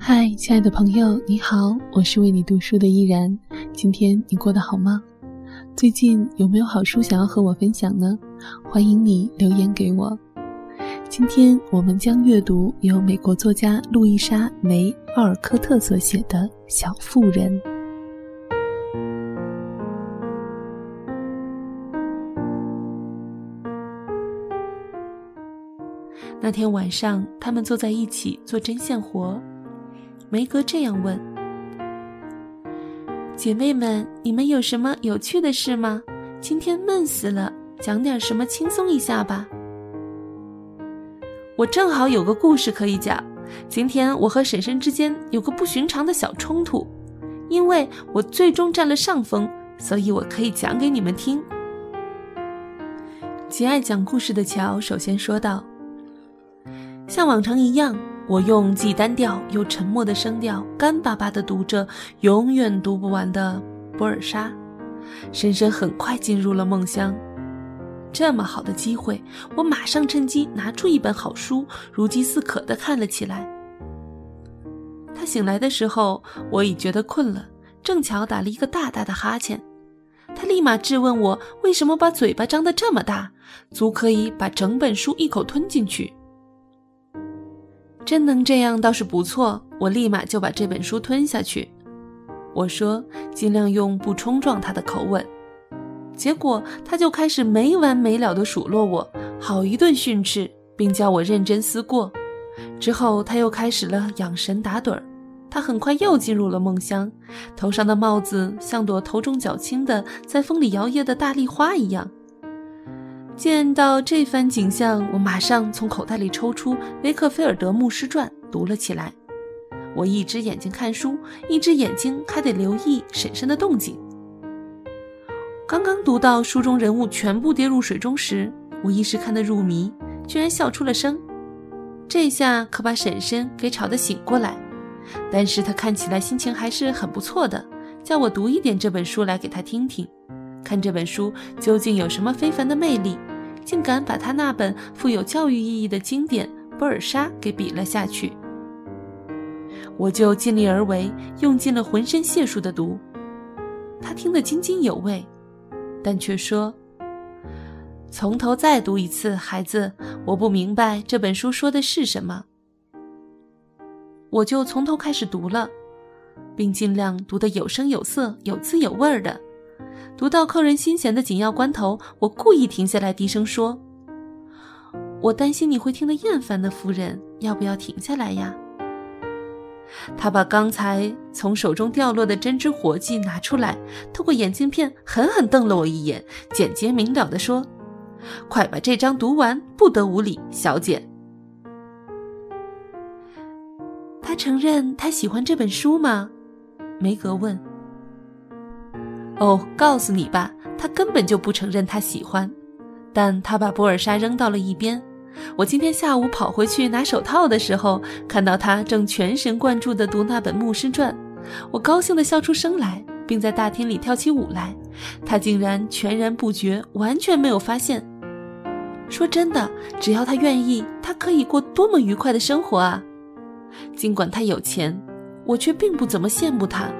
嗨，亲爱的朋友，你好，我是为你读书的依然。今天你过得好吗？最近有没有好书想要和我分享呢？欢迎你留言给我。今天我们将阅读由美国作家路易莎·梅·奥尔科特所写的《小妇人》。那天晚上，他们坐在一起做针线活。梅格这样问：“姐妹们，你们有什么有趣的事吗？今天闷死了，讲点什么轻松一下吧。”我正好有个故事可以讲。今天我和婶婶之间有个不寻常的小冲突，因为我最终占了上风，所以我可以讲给你们听。极爱讲故事的乔首先说道：“像往常一样。”我用既单调又沉默的声调，干巴巴地读着永远读不完的博尔莎。深深很快进入了梦乡。这么好的机会，我马上趁机拿出一本好书，如饥似渴地看了起来。他醒来的时候，我已觉得困了，正巧打了一个大大的哈欠。他立马质问我为什么把嘴巴张得这么大，足可以把整本书一口吞进去。真能这样倒是不错，我立马就把这本书吞下去。我说，尽量用不冲撞他的口吻。结果他就开始没完没了的数落我，好一顿训斥，并叫我认真思过。之后他又开始了养神打盹儿。他很快又进入了梦乡，头上的帽子像朵头重脚轻的在风里摇曳的大丽花一样。见到这番景象，我马上从口袋里抽出《维克菲尔德牧师传》，读了起来。我一只眼睛看书，一只眼睛还得留意婶婶的动静。刚刚读到书中人物全部跌入水中时，我一时看得入迷，居然笑出了声。这下可把婶婶给吵得醒过来，但是她看起来心情还是很不错的，叫我读一点这本书来给她听听，看这本书究竟有什么非凡的魅力。竟敢把他那本富有教育意义的经典《波尔莎》给比了下去，我就尽力而为，用尽了浑身解数的读。他听得津津有味，但却说：“从头再读一次，孩子，我不明白这本书说的是什么。”我就从头开始读了，并尽量读得有声有色、有滋有味儿的。读到扣人心弦的紧要关头，我故意停下来，低声说：“我担心你会听得厌烦的，夫人，要不要停下来呀？”他把刚才从手中掉落的针织活计拿出来，透过眼镜片狠狠瞪了我一眼，简洁明了地说：“快把这章读完，不得无礼，小姐。”他承认他喜欢这本书吗？梅格问。哦，告诉你吧，他根本就不承认他喜欢，但他把波尔莎扔到了一边。我今天下午跑回去拿手套的时候，看到他正全神贯注地读那本《牧师传》，我高兴地笑出声来，并在大厅里跳起舞来。他竟然全然不觉，完全没有发现。说真的，只要他愿意，他可以过多么愉快的生活啊！尽管他有钱，我却并不怎么羡慕他。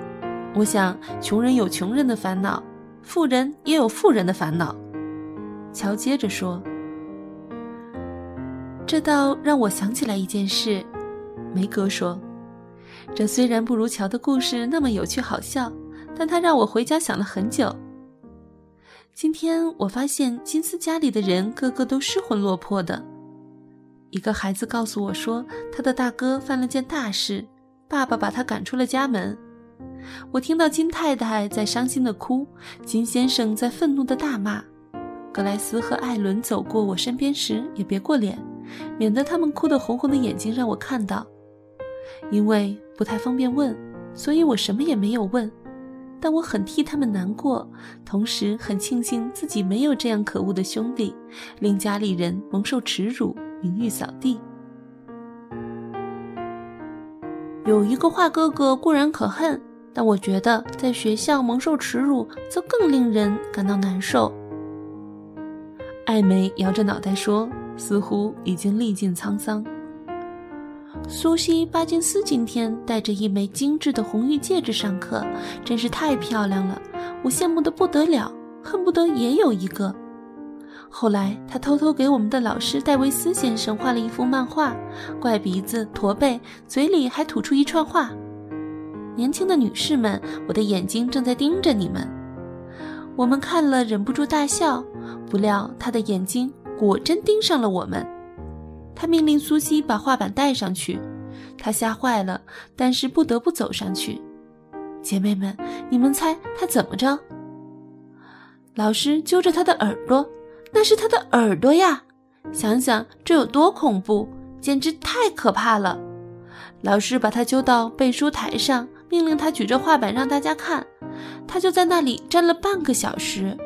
我想，穷人有穷人的烦恼，富人也有富人的烦恼。乔接着说：“这倒让我想起来一件事。”梅格说：“这虽然不如乔的故事那么有趣好笑，但他让我回家想了很久。今天我发现金斯家里的人个个都失魂落魄的。一个孩子告诉我说，他的大哥犯了件大事，爸爸把他赶出了家门。”我听到金太太在伤心的哭，金先生在愤怒的大骂。格莱斯和艾伦走过我身边时也别过脸，免得他们哭得红红的眼睛让我看到。因为不太方便问，所以我什么也没有问。但我很替他们难过，同时很庆幸自己没有这样可恶的兄弟，令家里人蒙受耻辱，名誉扫地。有一个坏哥哥固然可恨。但我觉得，在学校蒙受耻辱，则更令人感到难受。艾梅摇着脑袋说，似乎已经历尽沧桑。苏西·巴金斯今天戴着一枚精致的红玉戒指上课，真是太漂亮了，我羡慕的不得了，恨不得也有一个。后来，他偷偷给我们的老师戴维斯先生画了一幅漫画，怪鼻子、驼背，嘴里还吐出一串话。年轻的女士们，我的眼睛正在盯着你们。我们看了，忍不住大笑。不料他的眼睛果真盯上了我们。他命令苏西把画板带上去。他吓坏了，但是不得不走上去。姐妹们，你们猜他怎么着？老师揪着他的耳朵。那是他的耳朵呀！想想这有多恐怖，简直太可怕了。老师把他揪到背书台上，命令他举着画板让大家看。他就在那里站了半个小时。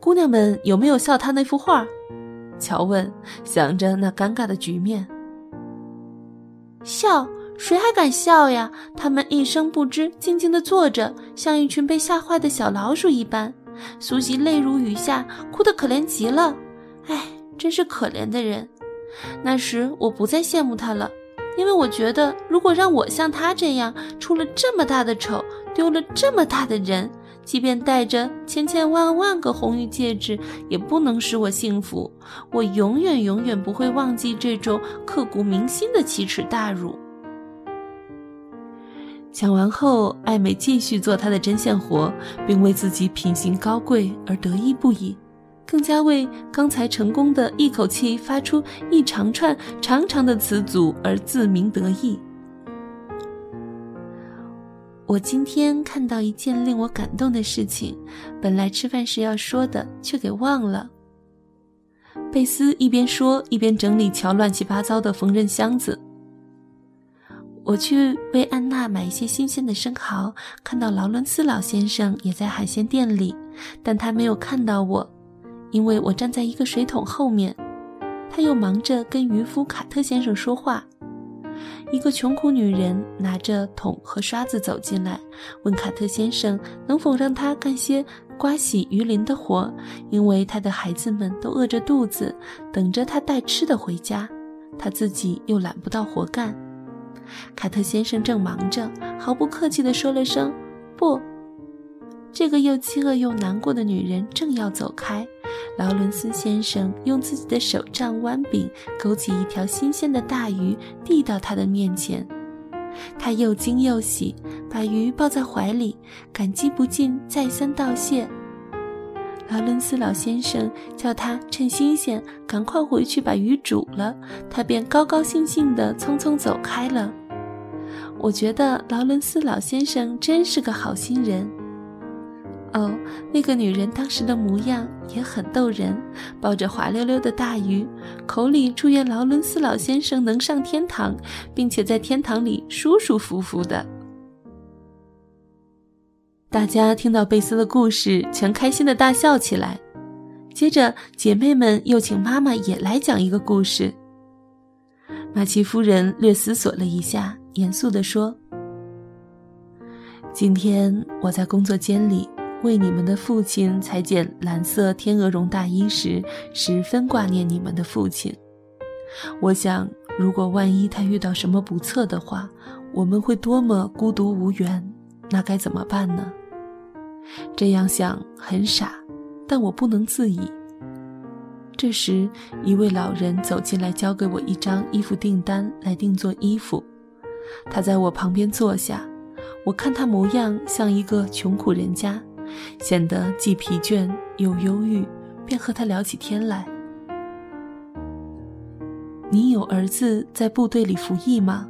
姑娘们有没有笑他那幅画？乔问，想着那尴尬的局面。笑？谁还敢笑呀？他们一声不知，静静地坐着，像一群被吓坏的小老鼠一般。苏西泪如雨下，哭得可怜极了。唉，真是可怜的人。那时我不再羡慕他了，因为我觉得，如果让我像他这样出了这么大的丑，丢了这么大的人，即便带着千千万万个红玉戒指，也不能使我幸福。我永远永远不会忘记这种刻骨铭心的奇耻大辱。讲完后，艾美继续做她的针线活，并为自己品行高贵而得意不已，更加为刚才成功的一口气发出一长串长长的词组而自鸣得意。我今天看到一件令我感动的事情，本来吃饭时要说的，却给忘了。贝斯一边说，一边整理乔乱七八糟的缝纫箱子。我去为安娜买一些新鲜的生蚝，看到劳伦斯老先生也在海鲜店里，但他没有看到我，因为我站在一个水桶后面。他又忙着跟渔夫卡特先生说话。一个穷苦女人拿着桶和刷子走进来，问卡特先生能否让她干些刮洗鱼鳞的活，因为她的孩子们都饿着肚子，等着他带吃的回家，她自己又揽不到活干。卡特先生正忙着，毫不客气地说了声“不”。这个又饥饿又难过的女人正要走开，劳伦斯先生用自己的手杖弯柄勾起一条新鲜的大鱼，递到他的面前。他又惊又喜，把鱼抱在怀里，感激不尽，再三道谢。劳伦斯老先生叫他趁新鲜赶快回去把鱼煮了，他便高高兴兴地匆匆走开了。我觉得劳伦斯老先生真是个好心人。哦，那个女人当时的模样也很逗人，抱着滑溜溜的大鱼，口里祝愿劳伦斯老先生能上天堂，并且在天堂里舒舒服服的。大家听到贝斯的故事，全开心的大笑起来。接着，姐妹们又请妈妈也来讲一个故事。马奇夫人略思索了一下。严肃地说：“今天我在工作间里为你们的父亲裁剪蓝色天鹅绒大衣时，十分挂念你们的父亲。我想，如果万一他遇到什么不测的话，我们会多么孤独无援，那该怎么办呢？这样想很傻，但我不能自已。”这时，一位老人走进来，交给我一张衣服订单来定做衣服。他在我旁边坐下，我看他模样像一个穷苦人家，显得既疲倦又忧郁，便和他聊起天来。你有儿子在部队里服役吗？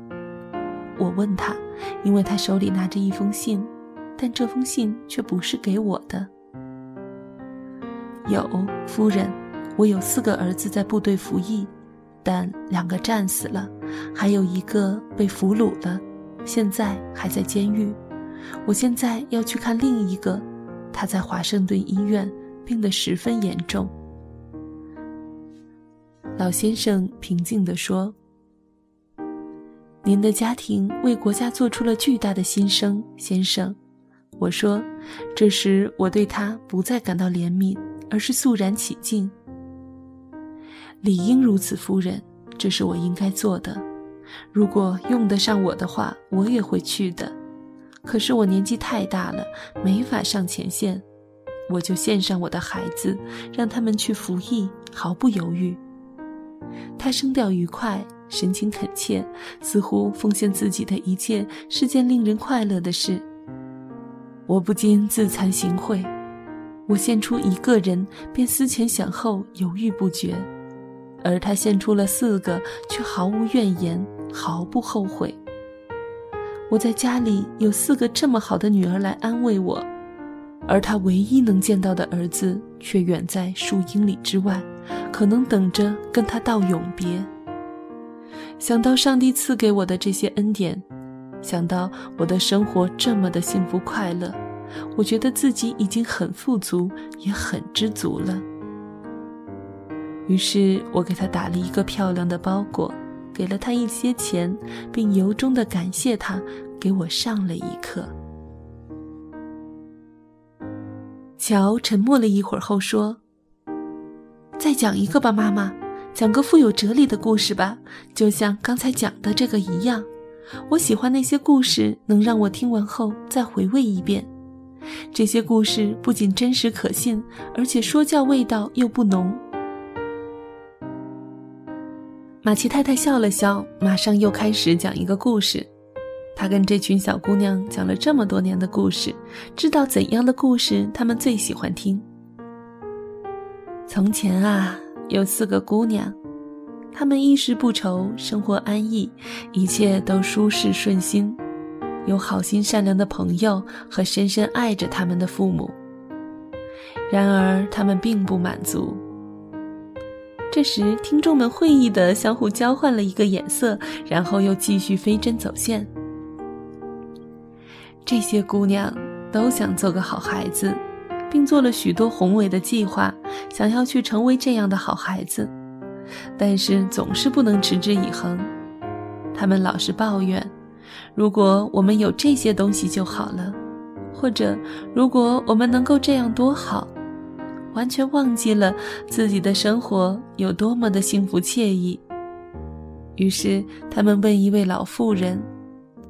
我问他，因为他手里拿着一封信，但这封信却不是给我的。有，夫人，我有四个儿子在部队服役。但两个战死了，还有一个被俘虏了，现在还在监狱。我现在要去看另一个，他在华盛顿医院，病得十分严重。老先生平静地说：“您的家庭为国家做出了巨大的牺牲，先生。”我说：“这时我对他不再感到怜悯，而是肃然起敬。”理应如此，夫人，这是我应该做的。如果用得上我的话，我也会去的。可是我年纪太大了，没法上前线，我就献上我的孩子，让他们去服役，毫不犹豫。他声调愉快，神情恳切，似乎奉献自己的一切是件令人快乐的事。我不禁自惭形秽，我献出一个人便思前想后，犹豫不决，而他献出了四个，却毫无怨言，毫不后悔。我在家里有四个这么好的女儿来安慰我，而他唯一能见到的儿子却远在数英里之外。可能等着跟他道永别。想到上帝赐给我的这些恩典，想到我的生活这么的幸福快乐，我觉得自己已经很富足，也很知足了。于是我给他打了一个漂亮的包裹，给了他一些钱，并由衷的感谢他给我上了一课。乔沉默了一会儿后说。再讲一个吧，妈妈，讲个富有哲理的故事吧，就像刚才讲的这个一样。我喜欢那些故事，能让我听完后再回味一遍。这些故事不仅真实可信，而且说教味道又不浓。马奇太太笑了笑，马上又开始讲一个故事。她跟这群小姑娘讲了这么多年的故事，知道怎样的故事她们最喜欢听。从前啊，有四个姑娘，她们衣食不愁，生活安逸，一切都舒适顺心，有好心善良的朋友和深深爱着他们的父母。然而，她们并不满足。这时，听众们会意地相互交换了一个眼色，然后又继续飞针走线。这些姑娘都想做个好孩子。并做了许多宏伟的计划，想要去成为这样的好孩子，但是总是不能持之以恒。他们老是抱怨：“如果我们有这些东西就好了，或者如果我们能够这样多好。”完全忘记了自己的生活有多么的幸福惬意。于是他们问一位老妇人：“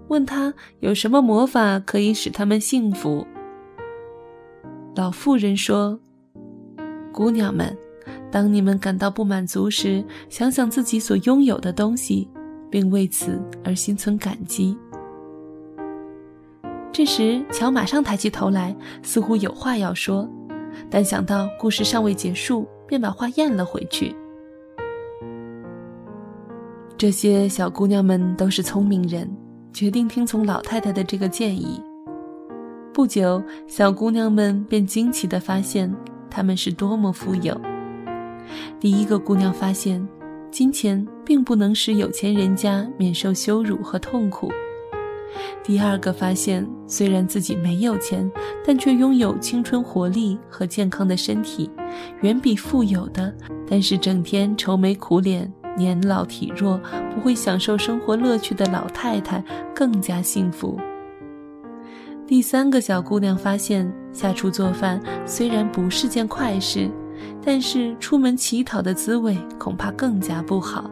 问他有什么魔法可以使他们幸福？”老妇人说：“姑娘们，当你们感到不满足时，想想自己所拥有的东西，并为此而心存感激。”这时，乔马上抬起头来，似乎有话要说，但想到故事尚未结束，便把话咽了回去。这些小姑娘们都是聪明人，决定听从老太太的这个建议。不久，小姑娘们便惊奇地发现，她们是多么富有。第一个姑娘发现，金钱并不能使有钱人家免受羞辱和痛苦。第二个发现，虽然自己没有钱，但却拥有青春活力和健康的身体，远比富有的但是整天愁眉苦脸、年老体弱、不会享受生活乐趣的老太太更加幸福。第三个小姑娘发现，下厨做饭虽然不是件快事，但是出门乞讨的滋味恐怕更加不好。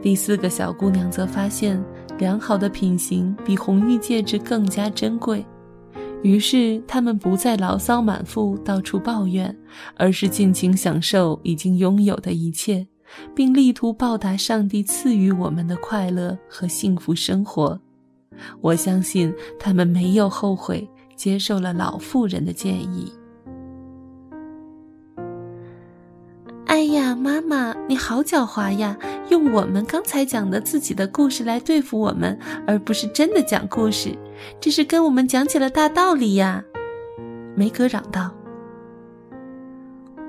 第四个小姑娘则发现，良好的品行比红玉戒指更加珍贵，于是他们不再牢骚满腹，到处抱怨，而是尽情享受已经拥有的一切，并力图报答上帝赐予我们的快乐和幸福生活。我相信他们没有后悔，接受了老妇人的建议。妈，你好狡猾呀！用我们刚才讲的自己的故事来对付我们，而不是真的讲故事，这是跟我们讲起了大道理呀！梅格嚷道：“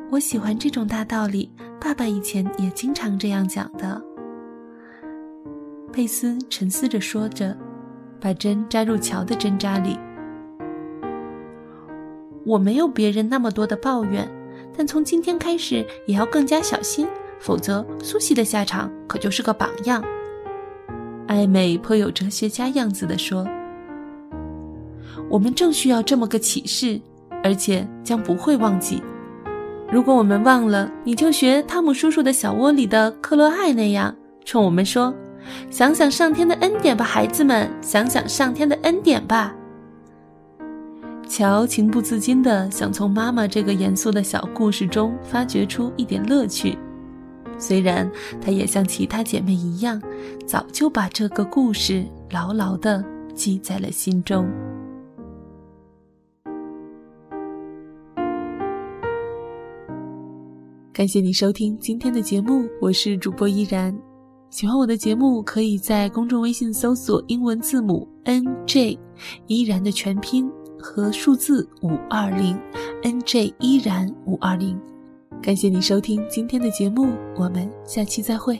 我喜欢这种大道理，爸爸以前也经常这样讲的。”佩斯沉思着说着。把针扎入乔的针扎里。我没有别人那么多的抱怨，但从今天开始也要更加小心，否则苏西的下场可就是个榜样。艾美颇有哲学家样子的说：“我们正需要这么个启示，而且将不会忘记。”如果我们忘了，你就学汤姆叔叔的小窝里的克洛艾那样，冲我们说：“想想上天的恩典吧，孩子们，想想上天的恩典吧。”乔情不自禁地想从妈妈这个严肃的小故事中发掘出一点乐趣，虽然她也像其他姐妹一样，早就把这个故事牢牢地记在了心中。感谢你收听今天的节目，我是主播依然。喜欢我的节目，可以在公众微信搜索英文字母 N J，依然的全拼和数字五二零，N J 依然五二零。感谢你收听今天的节目，我们下期再会。